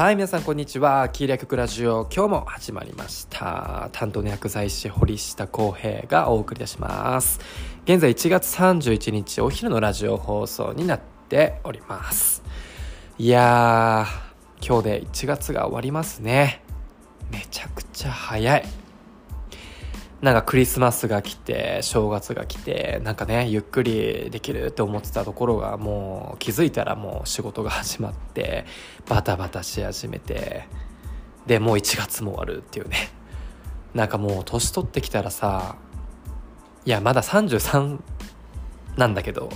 はい、皆さんこんにちは。キーリア曲ラジオ、今日も始まりました。担当の薬剤師、堀下康平がお送りいたします。現在1月31日、お昼のラジオ放送になっております。いやー、今日で1月が終わりますね。めちゃくちゃ早い。なんかクリスマスが来て正月が来てなんかねゆっくりできるって思ってたところがもう気づいたらもう仕事が始まってバタバタし始めてでもう1月も終わるっていうね なんかもう年取ってきたらさいやまだ33なんだけど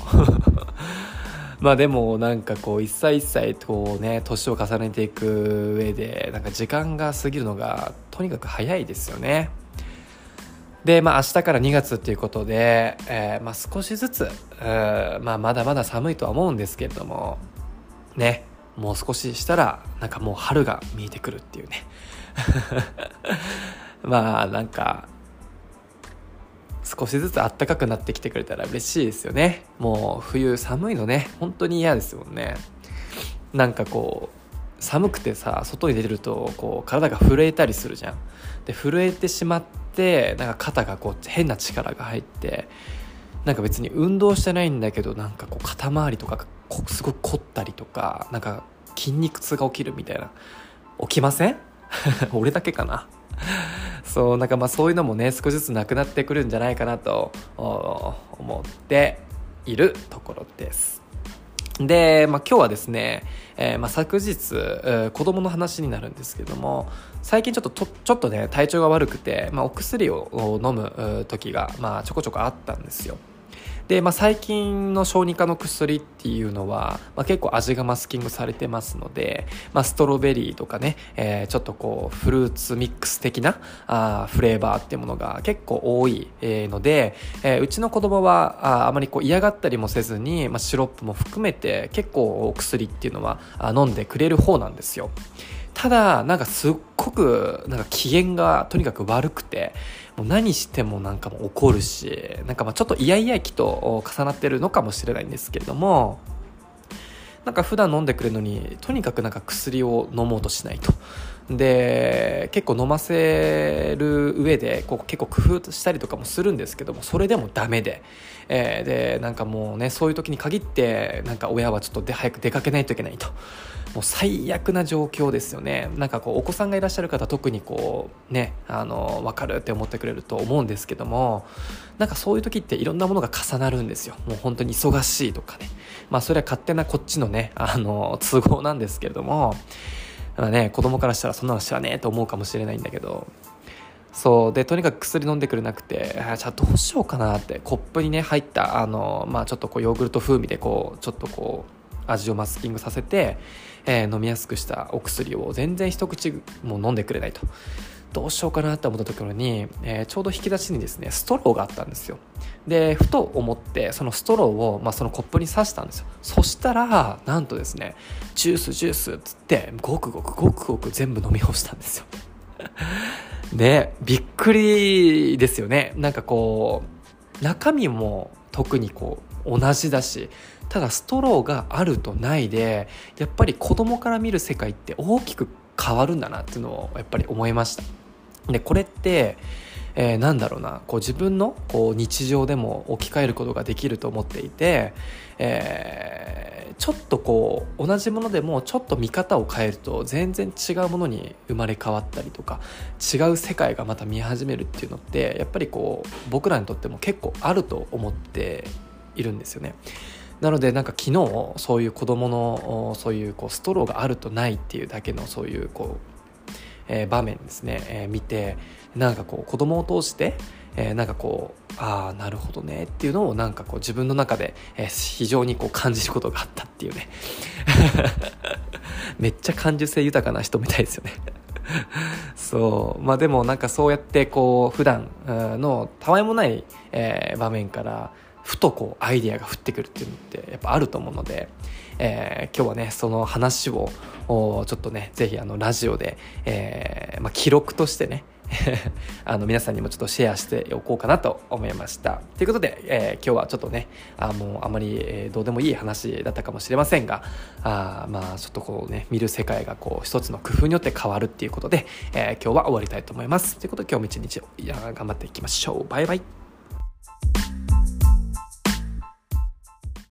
まあでもなんかこう一歳一歳こうね年を重ねていく上でなんか時間が過ぎるのがとにかく早いですよね。で、まあ、明日から2月っていうことで、えーまあ、少しずつ、まあ、まだまだ寒いとは思うんですけれどもねもう少ししたらなんかもう春が見えてくるっていうね。まあなんか少しずつ暖かくなってきてくれたら嬉しいですよね。もう冬寒いのね本当に嫌ですもんね。なんかこう寒くてさ外に出るとこう体が震えたりするじゃん。で震えてしまってなんか肩がこう変な力が入ってなんか別に運動してないんだけどなんかこう肩周りとかがこすごく凝ったりとかなんか筋肉痛が起きるみたいな。起きません？俺だけかな？そうなんかまあそういうのもね少しずつなくなってくるんじゃないかなと思っているところです。で、まあ、今日はですね、えーまあ、昨日、えー子供の話になるんですけども最近ちょっととちょっとね体調が悪くて、まあ、お薬を飲むう時が、まあ、ちょこちょこあったんですよ。で、まあ、最近の小児科の薬っていうのは、まあ、結構味がマスキングされてますので、まあ、ストロベリーとかね、えーちょっとこうフルーツミックス的なあフレーバーっていうものが結構多い、ので、えーうちの子供はああまりこう嫌がったりもせずに、まあ、シロップも含めて結構お薬っていうのは飲んでくれる方なんですよ。ただなんかすっごくなんか機嫌がとにかく悪くてもう何してもなんかもう怒るしなんかまあちょっとイヤイヤ期と重なってるのかもしれないんですけれどもなんか普段飲んでくれるのにとにかくなんか薬を飲もうとしないと。で結構飲ませる上でこう結構工夫したりとかもするんですけどもそれでもダメで、えーでなんかもうねそういう時に限ってなんか親はちょっとで早く出かけないといけないと。もう最悪な状況ですよね。なんかこうお子さんがいらっしゃる方特にこうねあの分かるって思ってくれると思うんですけどもなんかそういう時っていろんなものが重なるんですよ。もう本当に忙しいとかね。まあそれは勝手なこっちのねあの都合なんですけれども。まあね子供からしたらそんなの知らねえと思うかもしれないんだけど。そうでとにかく薬飲んでくれなくてじゃあどうしようかなってコップにね入ったあの、まあ、ちょっとこうヨーグルト風味でこうちょっとこう味をマスキングさせて、えー飲みやすくしたお薬を全然一口も飲んでくれないと。どうしようかなって思ったところに、えーちょうど引き出しにですねストローがあったんですよ。でふと思ってそのストローを、まあ、そのコップに刺したんですよ。そしたらなんとですねジュースジュースっつってごくごくごくごく全部飲み干したんですよ。でびっくりですよね。なんかこう中身も特にこう同じだしただストローがあるとないでやっぱり子供から見る世界って大きく変わるんだなっていうのをやっぱり思いました。でこれって、えーなんだろうなこう自分のこう日常でも置き換えることができると思っていて、えーちょっとこう同じものでもちょっと見方を変えると全然違うものに生まれ変わったりとか違う世界がまた見始めるっていうのってやっぱりこう僕らにとっても結構あると思っているんですよね。なのでなんか昨日そういう子供のそういうこうストローがあるとないっていうだけのそういうこう、えー場面ですね、えー見てなんかこう子供を通して、えーなんかこうああなるほどねっていうのをなんかこう自分の中で、え非常にこう感じることがあったっていうね。めっちゃ感受性豊かな人みたいですよね。そう。まあでもなんかそうやってこう普段のたわいもない、え場面からふとこうアイディアが降ってくるっていうのってやっぱあると思うので、えー今日はねその話をちょっとねぜひあのラジオで、えーまあ、記録としてね あの皆さんにもちょっとシェアしておこうかなと思いました。ということで、えー、今日はちょっとねあもうあまり、どうでもいい話だったかもしれませんがあまあちょっとこうね見る世界がこう一つの工夫によって変わるっていうことで、えー、今日は終わりたいと思います。ということで今日も一日頑張っていきましょう。バイバイ。